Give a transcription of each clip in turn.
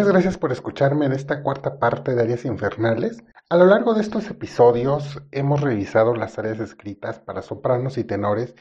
Muchas gracias por escucharme en esta cuarta parte de Áreas Infernales. A lo largo de estos episodios hemos revisado las áreas escritas para sopranos y tenores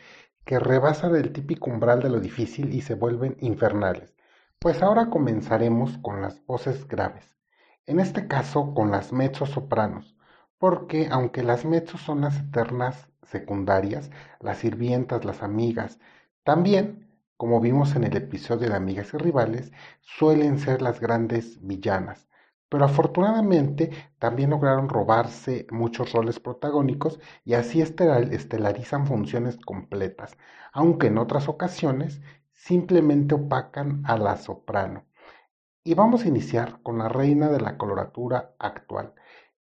que rebasan el típico umbral de lo difícil y se vuelven infernales. Pues ahora comenzaremos con las voces graves. En este caso con las mezzosopranos, porque aunque las mezzos son las eternas secundarias, las sirvientas, las amigas, también como vimos en el episodio de Amigas y Rivales, suelen ser las grandes villanas, pero afortunadamente también lograron robarse muchos roles protagónicos y así estelarizan funciones completas, aunque en otras ocasiones simplemente opacan a la soprano. Y vamos a iniciar con la reina de la coloratura actual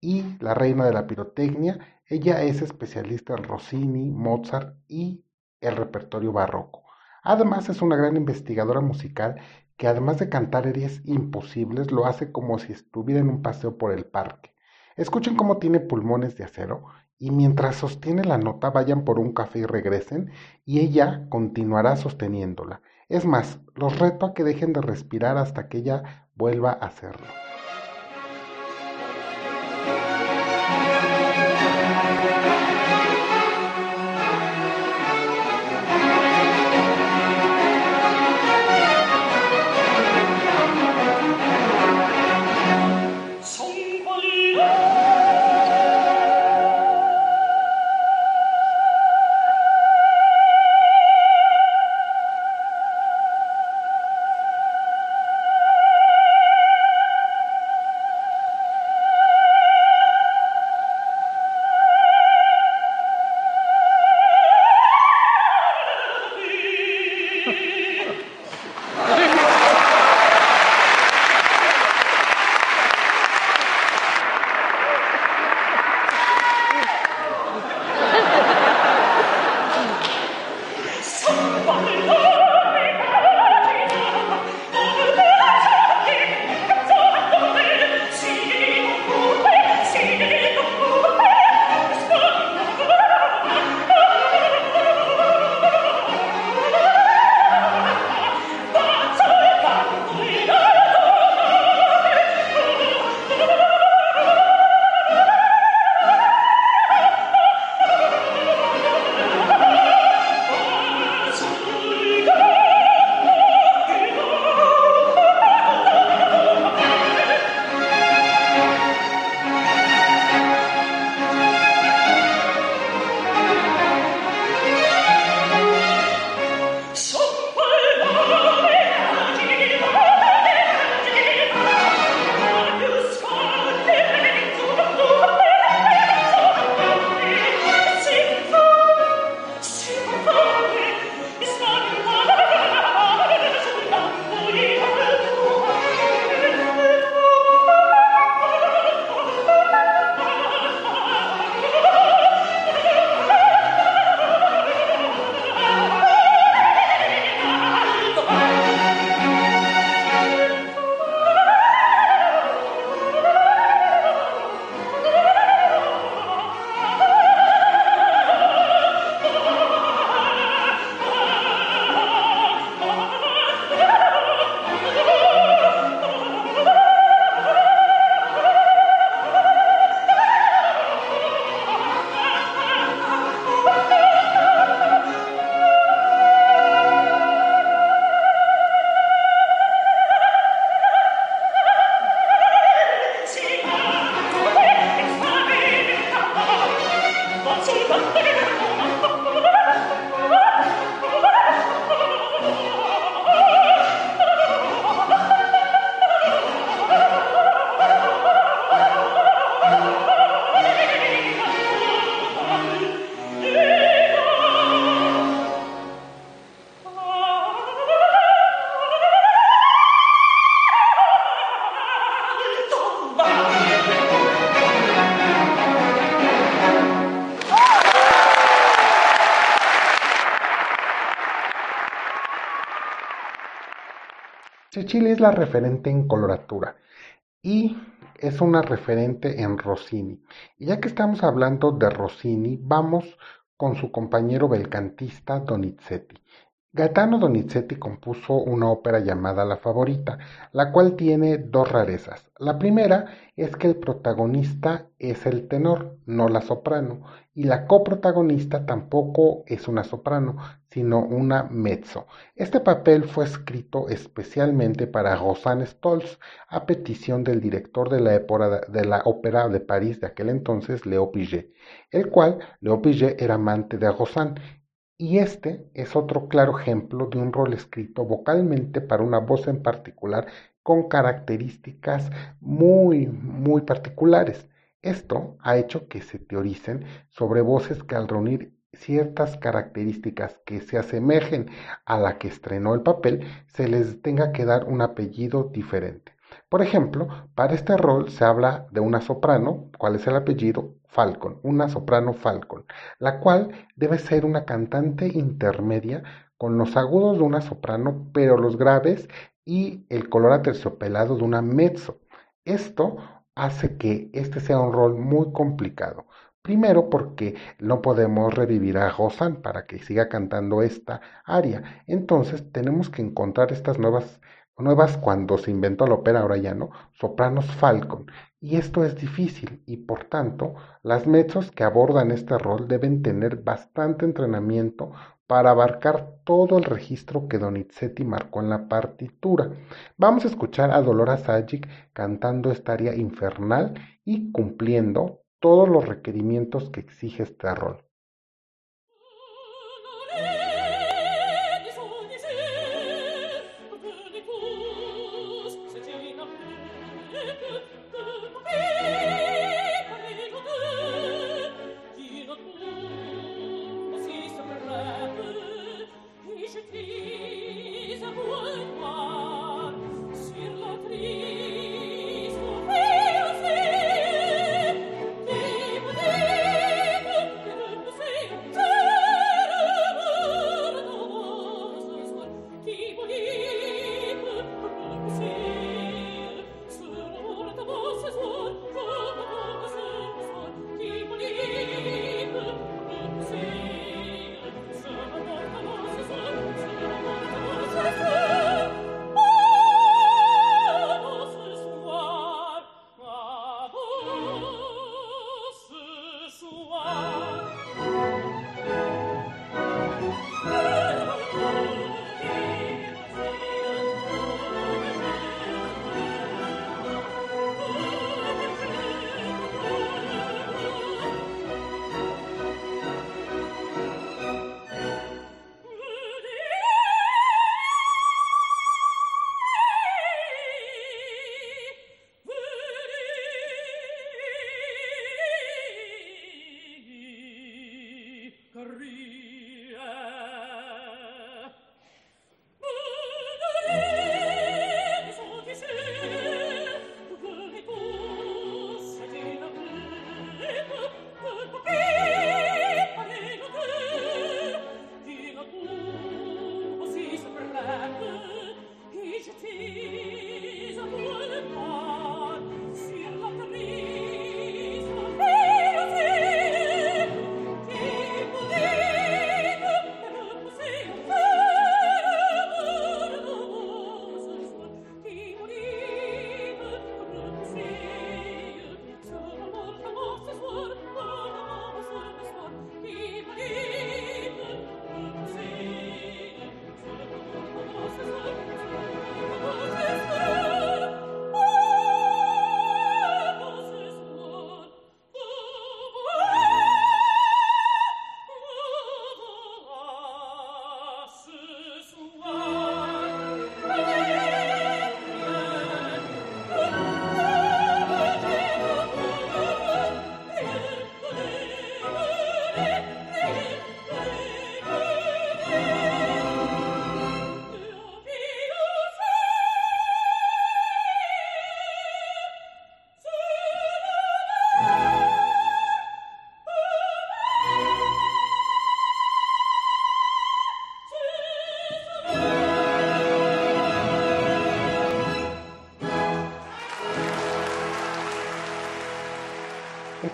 y la reina de la pirotecnia. Ella es especialista en Rossini, Mozart y el repertorio barroco. Además es una gran investigadora musical que además de cantar aries imposibles, lo hace como si estuviera en un paseo por el parque. Escuchen cómo tiene pulmones de acero y mientras sostiene la nota vayan por un café y regresen y ella continuará sosteniéndola. Es más, los reto a que dejen de respirar hasta que ella vuelva a hacerlo. Chile es la referente en coloratura y es una referente en Rossini. Y ya que estamos hablando de Rossini, vamos con su compañero belcantista Donizetti. Gaetano Donizetti compuso una ópera llamada La Favorita, la cual tiene dos rarezas. La primera es que el protagonista es el tenor, no la soprano, y la coprotagonista tampoco es una soprano, sino una mezzo. Este papel fue escrito especialmente para Rosanne Stolz, a petición del director de la, de la ópera de París de aquel entonces, Leo Piget, el cual Leo era amante de Rosanne y este es otro claro ejemplo de un rol escrito vocalmente para una voz en particular con características muy, muy particulares. Esto ha hecho que se teoricen sobre voces que al reunir ciertas características que se asemejen a la que estrenó el papel, se les tenga que dar un apellido diferente. Por ejemplo, para este rol se habla de una soprano, ¿cuál es el apellido? Falcon, una soprano Falcon, la cual debe ser una cantante intermedia con los agudos de una soprano, pero los graves y el color aterciopelado de una mezzo. Esto hace que este sea un rol muy complicado. Primero porque no podemos revivir a Rosanne para que siga cantando esta aria. Entonces tenemos que encontrar estas nuevas nuevas cuando se inventó la ópera, ahora ya no, sopranos Falcon. Y esto es difícil y por tanto las mezzos que abordan este rol deben tener bastante entrenamiento para abarcar todo el registro que Donizetti marcó en la partitura. Vamos a escuchar a Dolora Sajic cantando esta aria infernal y cumpliendo todos los requerimientos que exige este rol.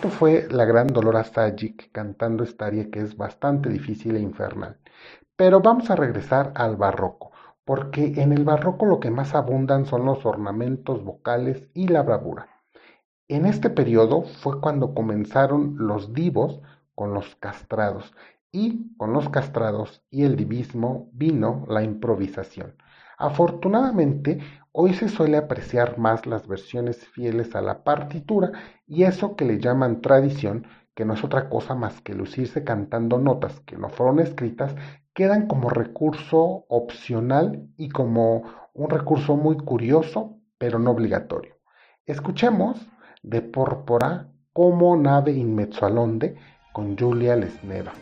Esto fue la gran Dolora Sajic cantando esta aria que es bastante difícil e infernal. Pero vamos a regresar al barroco, porque en el barroco lo que más abundan son los ornamentos vocales y la bravura. En este periodo fue cuando comenzaron los divos con los castrados y con los castrados y el divismo vino la improvisación. Afortunadamente, hoy se suele apreciar más las versiones fieles a la partitura y eso que le llaman tradición, que no es otra cosa más que lucirse cantando notas que no fueron escritas quedan como recurso opcional y como un recurso muy curioso, pero no obligatorio. Escuchemos de Pórpora como nave in mezzo all'onde con Julia Lesneva.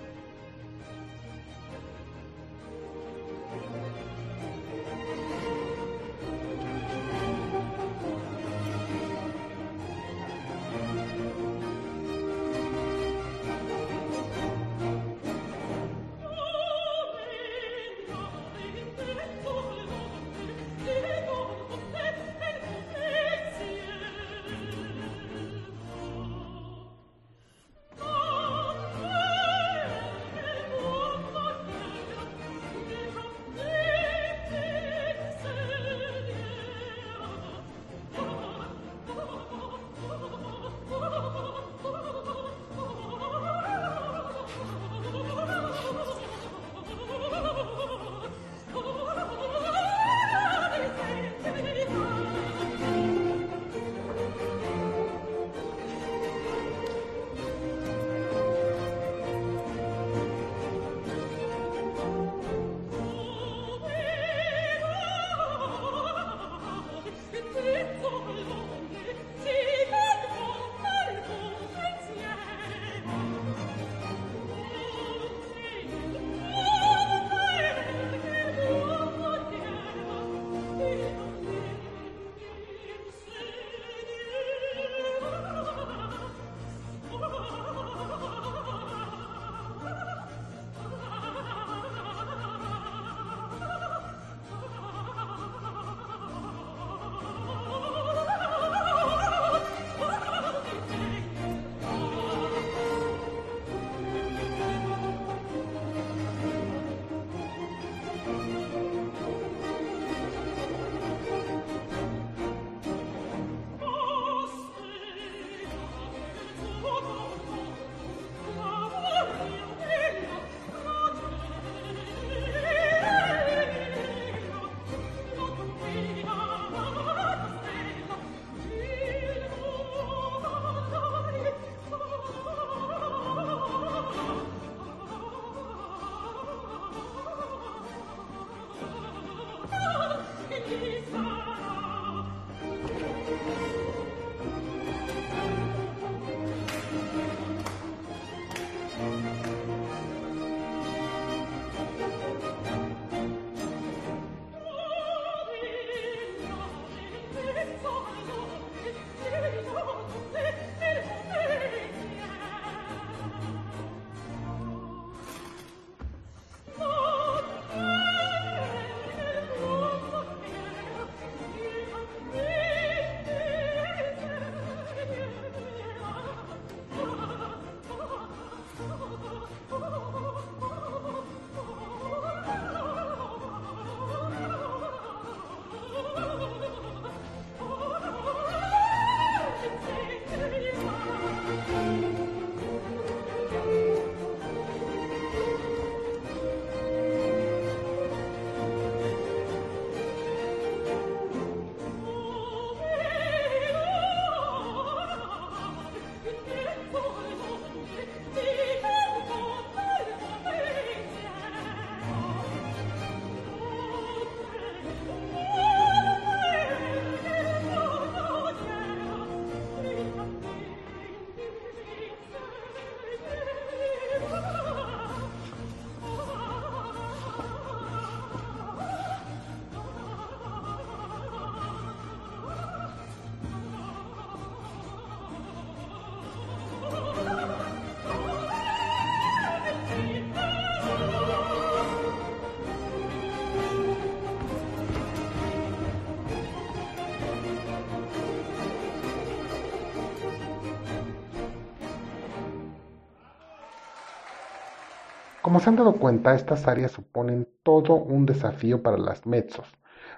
Como se han dado cuenta, estas áreas suponen todo un desafío para las mezzos.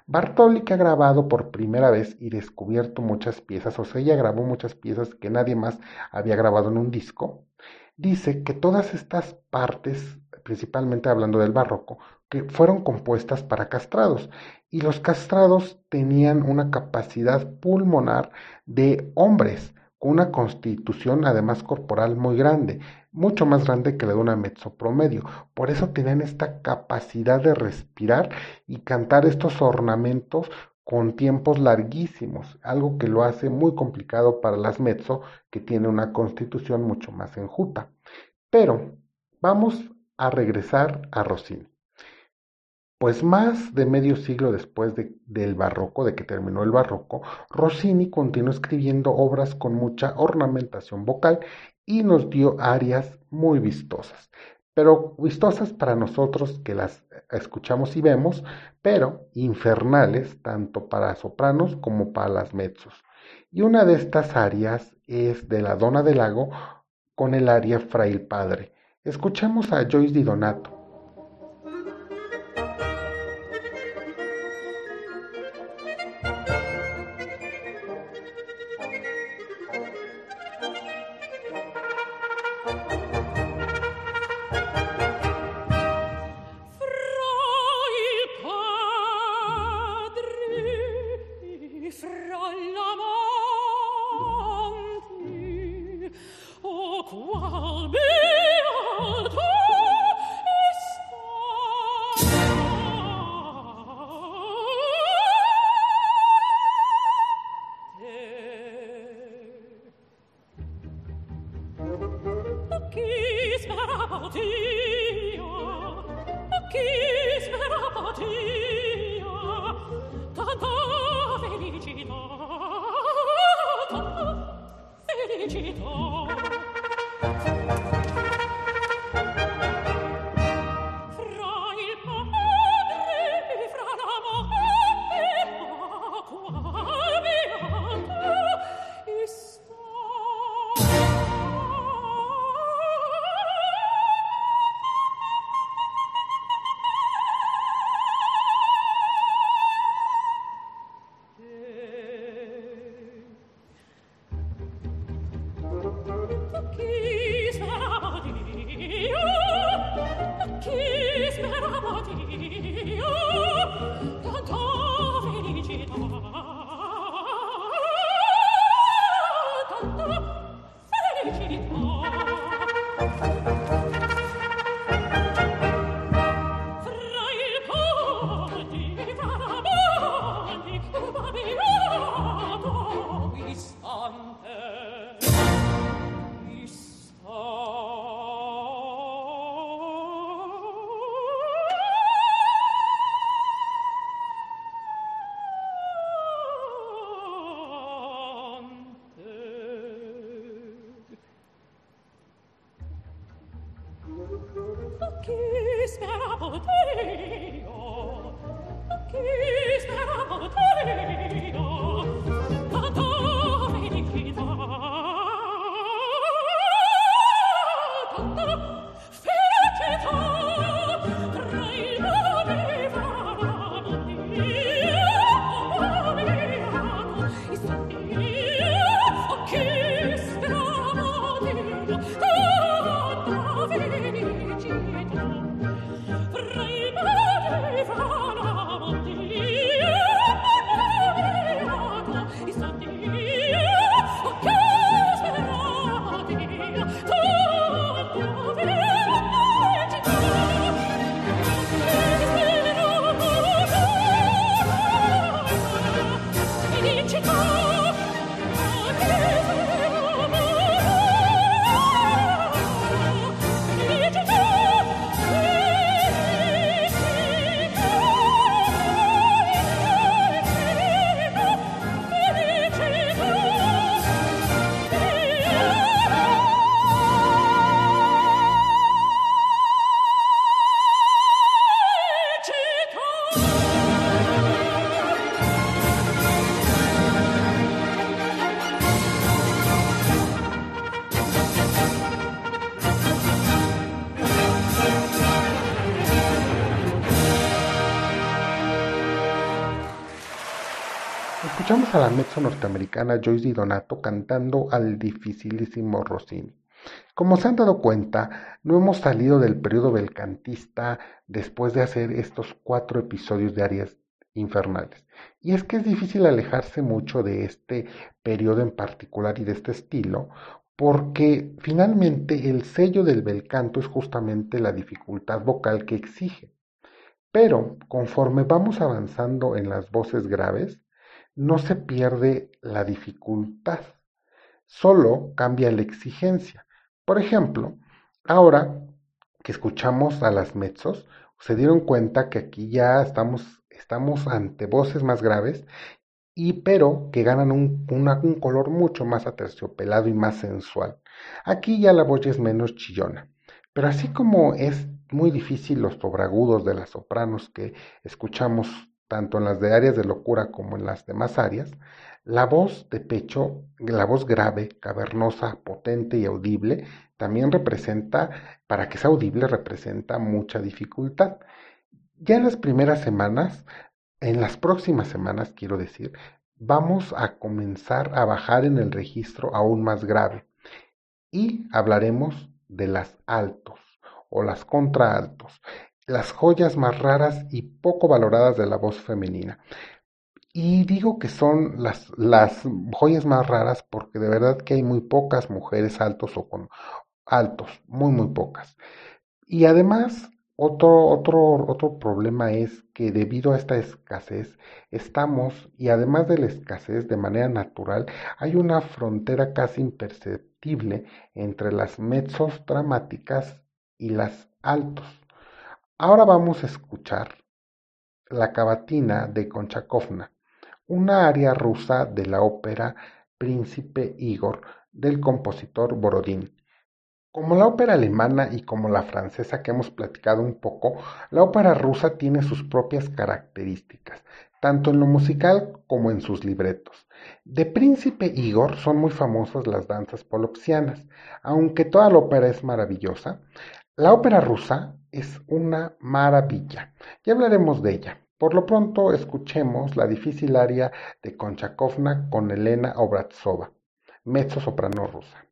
Bartoli, que ha grabado por primera vez y descubierto muchas piezas, o sea, ella grabó muchas piezas que nadie más había grabado en un disco, dice que todas estas partes, principalmente hablando del barroco, que fueron compuestas para castrados y los castrados tenían una capacidad pulmonar de hombres, con una constitución además corporal muy grande, mucho más grande que la de una mezzo promedio. Por eso tenían esta capacidad de respirar y cantar estos ornamentos con tiempos larguísimos, algo que lo hace muy complicado para las mezzo, que tiene una constitución mucho más enjuta. Pero vamos a regresar a Rossini. Pues más de medio siglo después del barroco, de que terminó el barroco, Rossini continuó escribiendo obras con mucha ornamentación vocal y nos dio arias muy vistosas, pero vistosas para nosotros que las escuchamos y vemos, pero infernales tanto para sopranos como para las mezzos. Y una de estas arias es de la Dona del Lago con el aria Frail Padre. Escuchemos a Joyce Di Donato. A la mezzo norteamericana Joyce Di Donato cantando al dificilísimo Rossini. Como se han dado cuenta, no hemos salido del periodo belcantista después de hacer estos cuatro episodios de Arias Infernales. Y es que es difícil alejarse mucho de este periodo en particular y de este estilo, porque finalmente el sello del bel canto es justamente la dificultad vocal que exige. Pero conforme vamos avanzando en las voces graves, no se pierde la dificultad, solo cambia la exigencia. Por ejemplo, ahora que escuchamos a las mezzos, se dieron cuenta que aquí ya estamos, estamos ante voces más graves y pero que ganan un, un, color mucho más aterciopelado y más sensual. Aquí ya la voz es menos chillona. Pero así como es muy difícil los sobragudos de las sopranos que escuchamos tanto en las de áreas de locura como en las demás áreas, la voz de pecho, la voz grave, cavernosa, potente y audible, también representa, para que sea audible, representa mucha dificultad. Ya en las primeras semanas, en las próximas semanas, quiero decir, vamos a comenzar a bajar en el registro aún más grave y hablaremos de las altos o las contraaltos, las joyas más raras y poco valoradas de la voz femenina. Y digo que son las, las joyas más raras porque de verdad que hay muy pocas mujeres altos o con altos, muy, muy pocas. Y además, otro, otro, otro problema es que debido a esta escasez, estamos, y además de la escasez de manera natural, hay una frontera casi imperceptible entre las mezzos dramáticas y las altos. Ahora vamos a escuchar la cavatina de Konchakovna, una aria rusa de la ópera Príncipe Igor del compositor Borodín. Como la ópera alemana y como la francesa que hemos platicado un poco, la ópera rusa tiene sus propias características, tanto en lo musical como en sus libretos. De Príncipe Igor son muy famosas las danzas polopsianas, aunque toda la ópera es maravillosa. La ópera rusa es una maravilla. Ya hablaremos de ella. Por lo pronto, escuchemos la difícil aria de Konchakovna con Elena Obratsova, mezzo soprano rusa.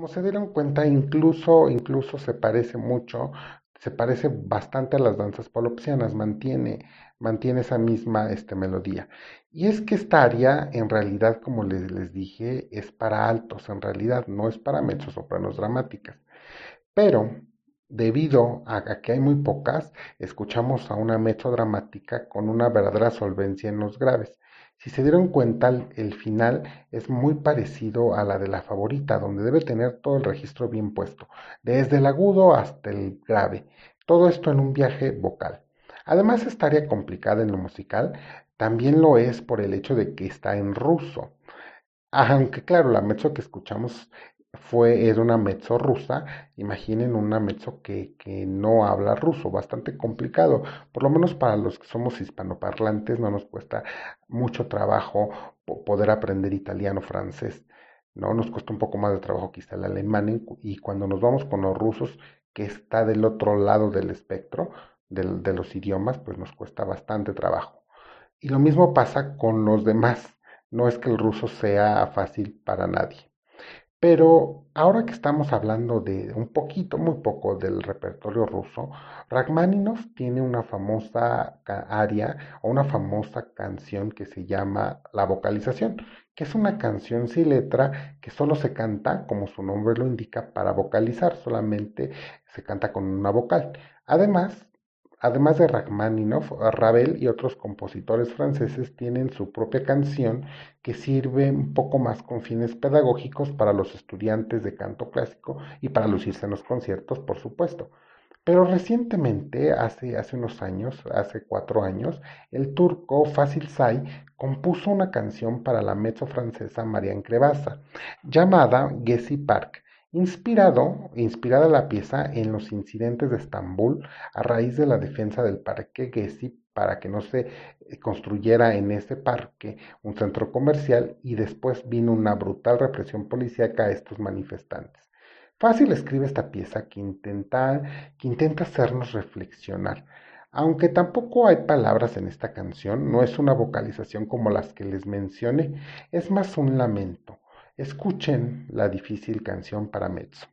Como se dieron cuenta, incluso, incluso se parece mucho, se parece bastante a las danzas polopsianas, mantiene, mantiene esa misma este, melodía. Y es que esta área, en realidad, como les, les dije, es para altos, en realidad no es para mezzosopranos dramáticas. Pero Debido a que hay muy pocas, escuchamos a una dramática con una verdadera solvencia en los graves. Si se dieron cuenta, el final es muy parecido a la de la favorita, donde debe tener todo el registro bien puesto, desde el agudo hasta el grave. Todo esto en un viaje vocal. Además, esta área complicada en lo musical también lo es por el hecho de que está en ruso. Aunque claro, la mezzo que escuchamos fue, es una mezzo rusa, imaginen una mezzo que, que no habla ruso, bastante complicado, por lo menos para los que somos hispanoparlantes no nos cuesta mucho trabajo poder aprender italiano, francés, ¿no? Nos cuesta un poco más de trabajo quizá el alemán y cuando nos vamos con los rusos, que está del otro lado del espectro de los idiomas, pues nos cuesta bastante trabajo. Y lo mismo pasa con los demás, no es que el ruso sea fácil para nadie. Pero ahora que estamos hablando de un poquito, muy poco del repertorio ruso, Rachmaninoff tiene una famosa aria o una famosa canción que se llama La vocalización, que es una canción sin letra que solo se canta, como su nombre lo indica, para vocalizar, solamente se canta con una vocal. Además, Además de Rachmaninoff, Ravel y otros compositores franceses tienen su propia canción que sirve un poco más con fines pedagógicos para los estudiantes de canto clásico y para lucirse en los conciertos, por supuesto. Pero recientemente, hace, unos años, hace cuatro años, el turco Fasil Say compuso una canción para la mezzo francesa Marianne Crevassa, llamada Gessi Park, Inspirado, inspirada la pieza en los incidentes de Estambul a raíz de la defensa del parque Gezi para que no se eh, construyera en ese parque un centro comercial y después vino una brutal represión policíaca a estos manifestantes. Fácil escribe esta pieza que intenta, que intenta hacernos reflexionar. Aunque tampoco hay palabras en esta canción, no es una vocalización como las que les mencioné, es más un lamento Escuchen la difícil canción para mezzo.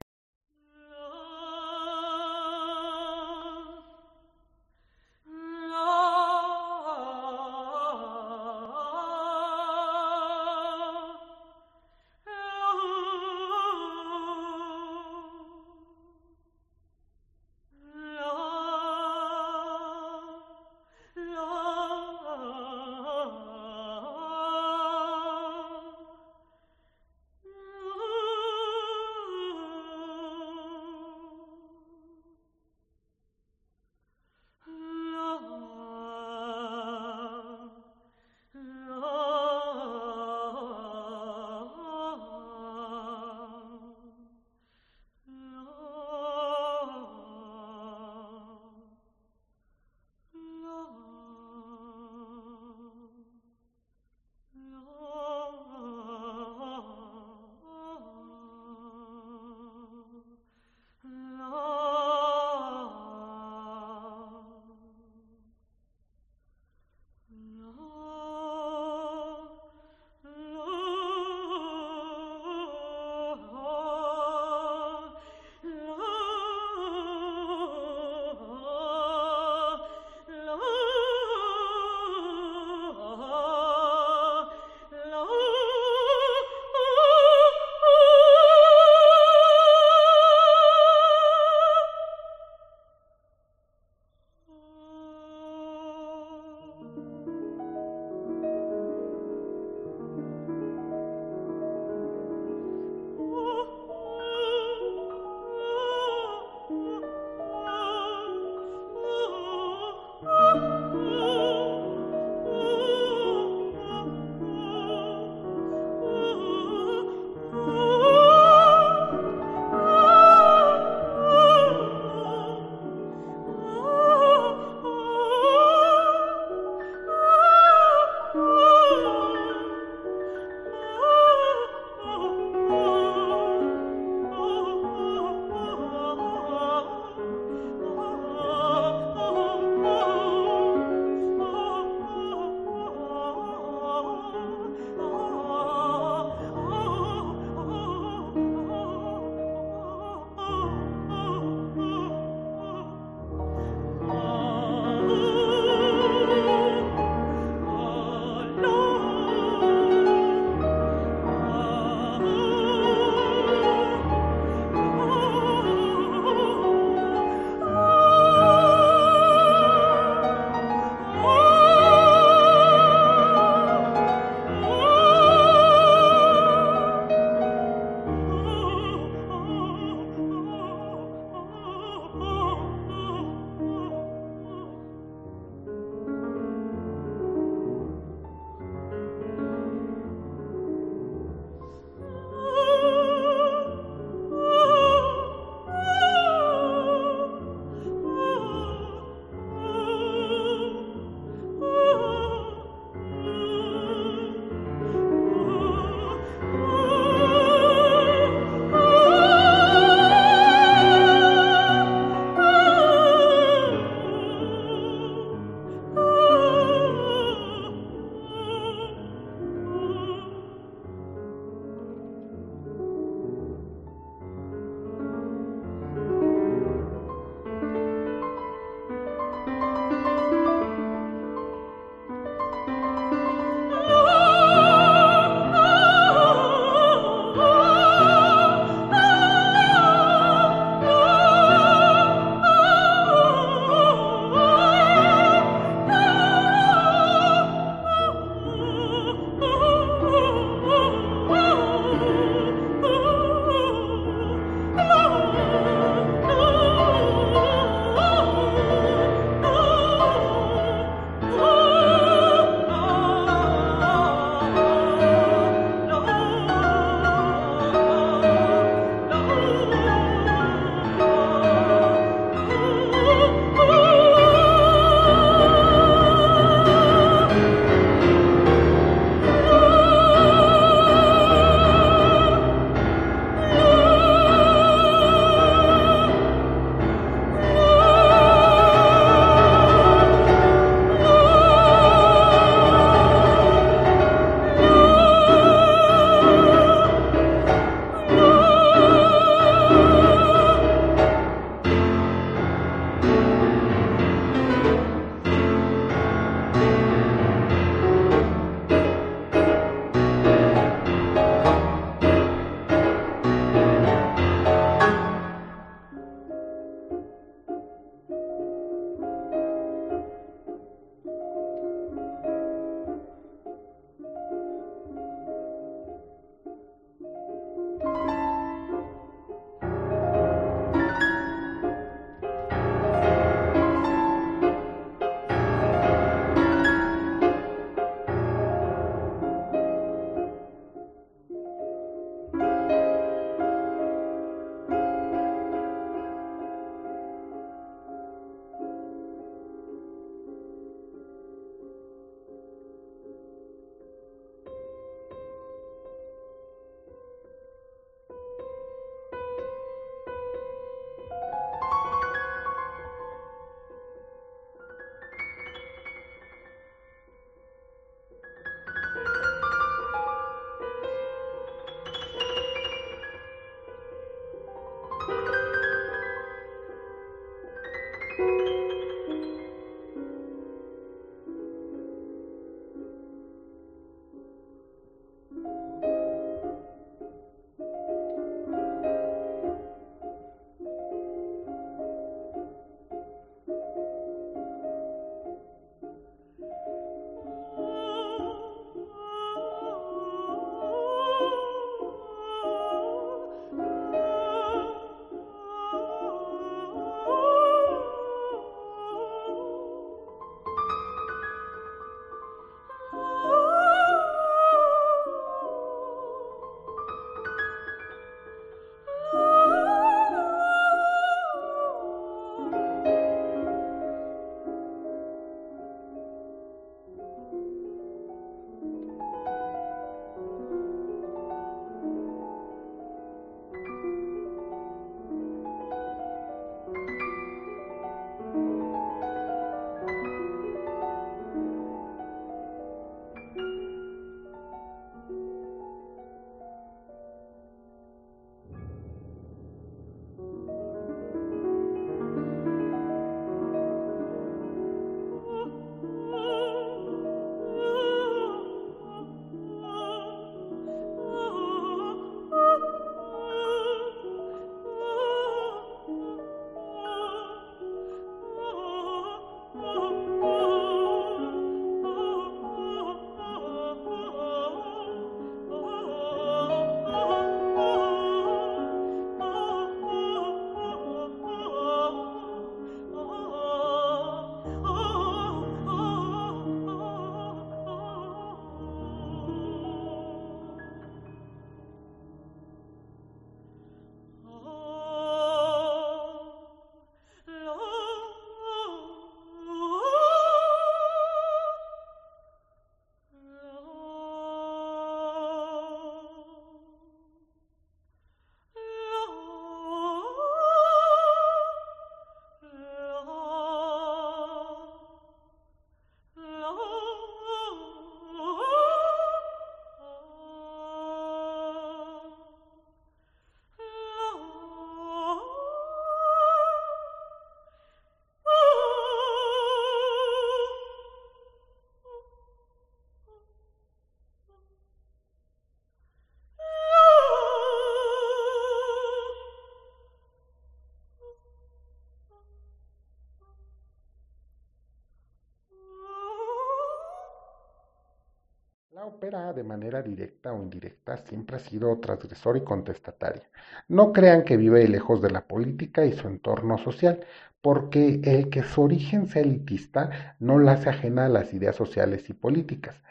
De manera directa o indirecta, siempre ha sido transgresora y contestataria. No crean que vive lejos de la política y su entorno social, porque el que su origen sea elitista no la hace ajena a las ideas sociales y políticas.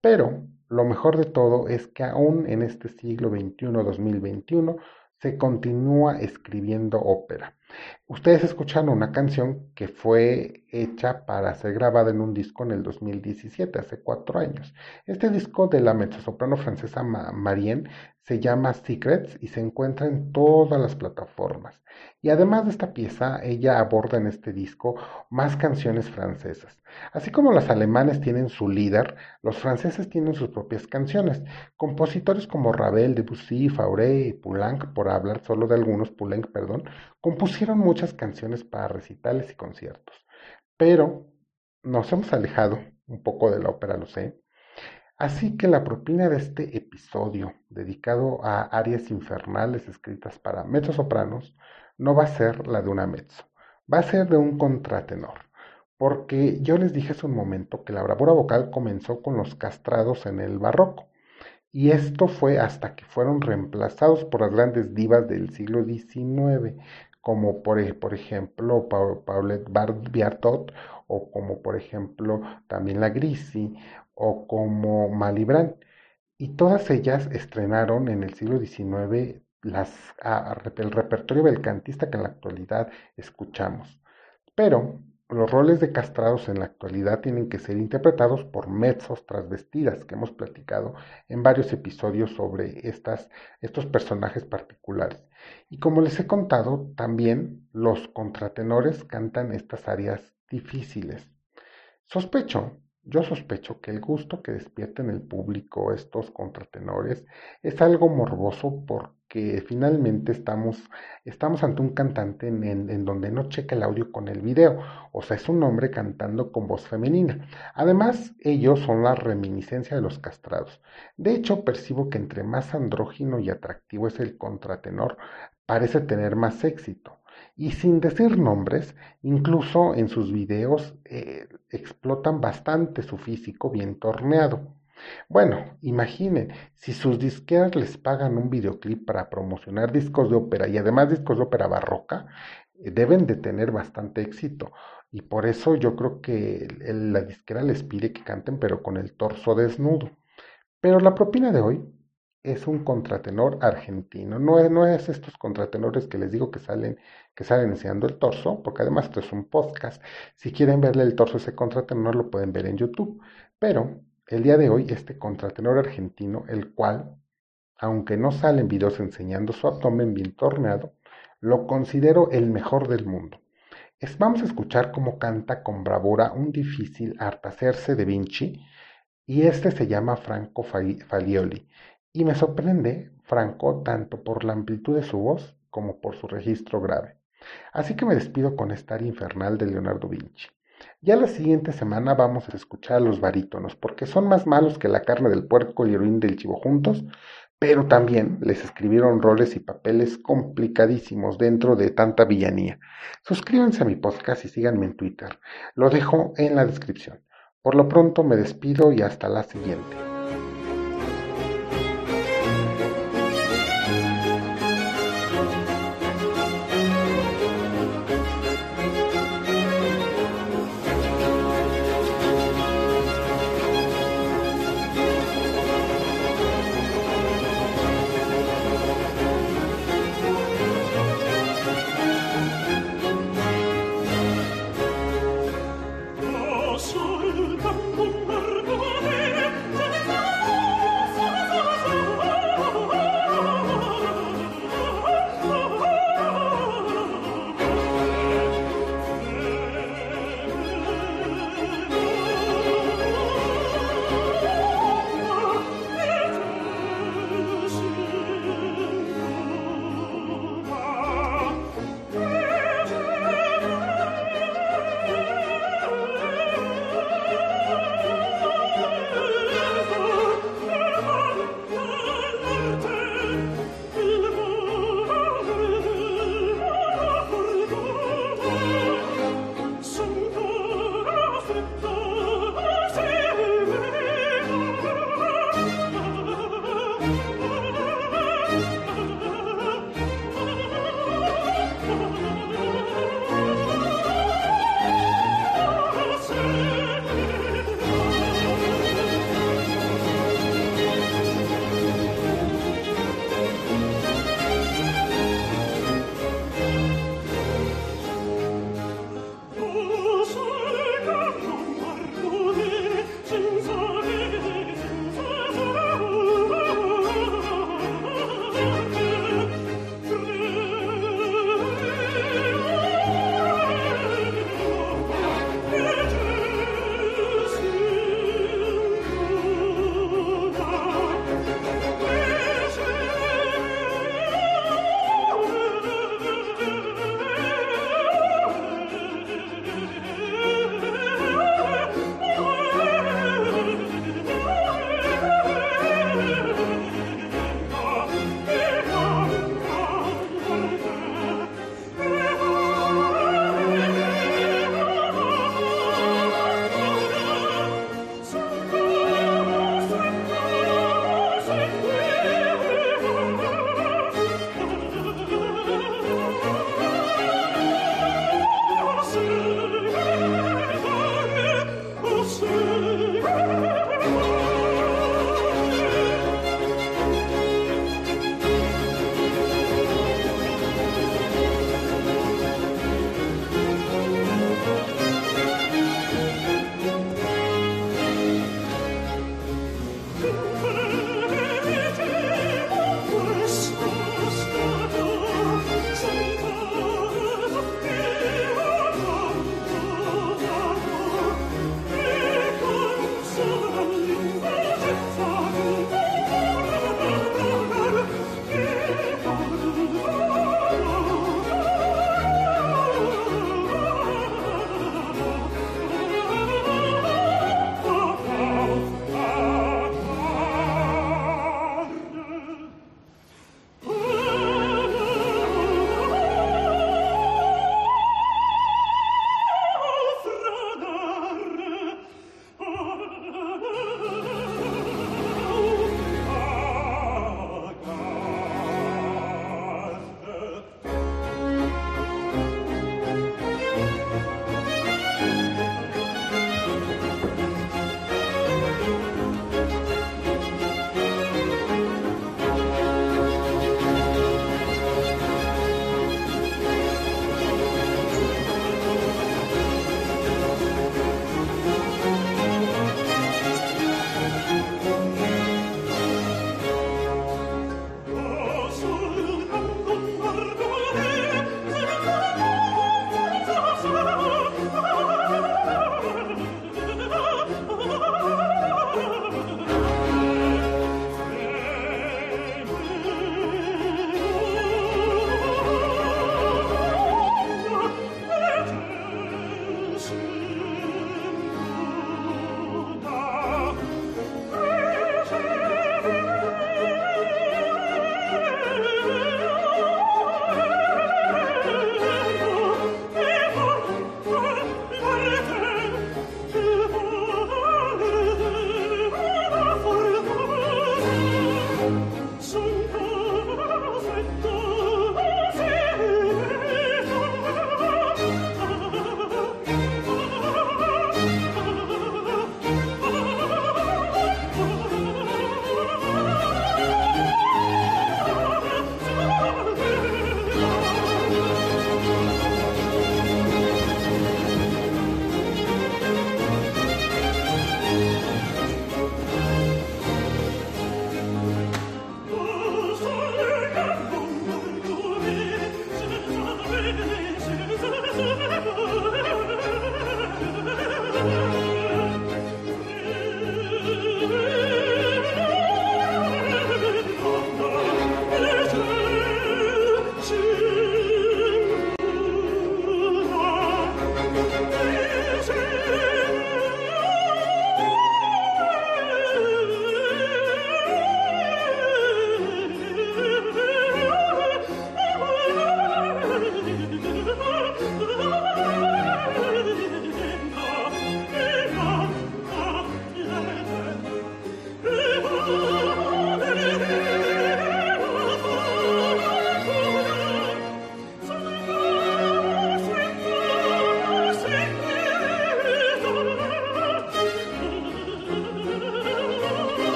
Pero lo mejor de todo es que aún en este siglo XXI-2021 se continúa escribiendo ópera. Ustedes escucharon una canción que fue hecha para ser grabada en un disco en el 2017, hace cuatro años. Este disco de la mezzosoprano francesa Marianne se llama Secrets y se encuentra en todas las plataformas. Y además de esta pieza, ella aborda en este disco más canciones francesas. Así como los alemanes tienen su líder, los franceses tienen sus propias canciones. Compositores como Ravel, Debussy, Fauré y Poulenc, por hablar solo de algunos, Poulenc, perdón, compusieron muchas canciones para recitales y conciertos. Pero nos hemos alejado un poco de la ópera, lo sé, Así que la propina de este episodio, dedicado a arias infernales escritas para mezzosopranos, no va a ser la de una mezzo, va a ser de un contratenor, porque yo les dije hace un momento que la bravura vocal comenzó con los castrados en el barroco, y esto fue hasta que fueron reemplazados por las grandes divas del siglo XIX, como por, por ejemplo Paulette Bartot o como por ejemplo también la Grisi o como Malibran. Y todas ellas estrenaron en el siglo XIX las, el repertorio belcantista que en la actualidad escuchamos. Pero los roles de castrados en la actualidad tienen que ser interpretados por mezzos transvestidas, que hemos platicado en varios episodios sobre estos personajes particulares. Y como les he contado, también los contratenores cantan estas áreas difíciles. Sospecho yo sospecho que el gusto que despierta en el público estos contratenores es algo morboso porque finalmente estamos, estamos ante un cantante en, en, donde no checa el audio con el video, o sea, es un hombre cantando con voz femenina. Además, ellos son la reminiscencia de los castrados. De hecho, percibo que entre más andrógino y atractivo es el contratenor, parece tener más éxito. Y sin decir nombres, incluso en sus videos eh, explotan bastante su físico bien torneado. Bueno, imaginen, si sus disqueras les pagan un videoclip para promocionar discos de ópera y además discos de ópera barroca, eh, deben de tener bastante éxito. Y por eso yo creo que la disquera les pide que canten pero con el torso desnudo. Pero la propina de hoy es un contratenor argentino. No es, no es estos contratenores que les digo que salen, que salen enseñando el torso, porque además esto es un podcast. Si quieren verle el torso a ese contratenor, lo pueden ver en YouTube. Pero el día de hoy, este contratenor argentino, el cual, aunque no sale en videos enseñando su abdomen bien torneado, lo considero el mejor del mundo. Vamos a escuchar cómo canta con bravura un difícil Artacerse de Vinci, y este se llama Franco Falioli y me sorprende Franco tanto por la amplitud de su voz como por su registro grave. Así que me despido con esta aria infernal de Leonardo Vinci. Ya la siguiente semana vamos a escuchar a los barítonos, porque son más malos que la carne del puerco y el orín del chivo juntos, pero también les escribieron roles y papeles complicadísimos dentro de tanta villanía. Suscríbanse a mi podcast y síganme en Twitter. Lo dejo en la descripción. Por lo pronto me despido y hasta la siguiente.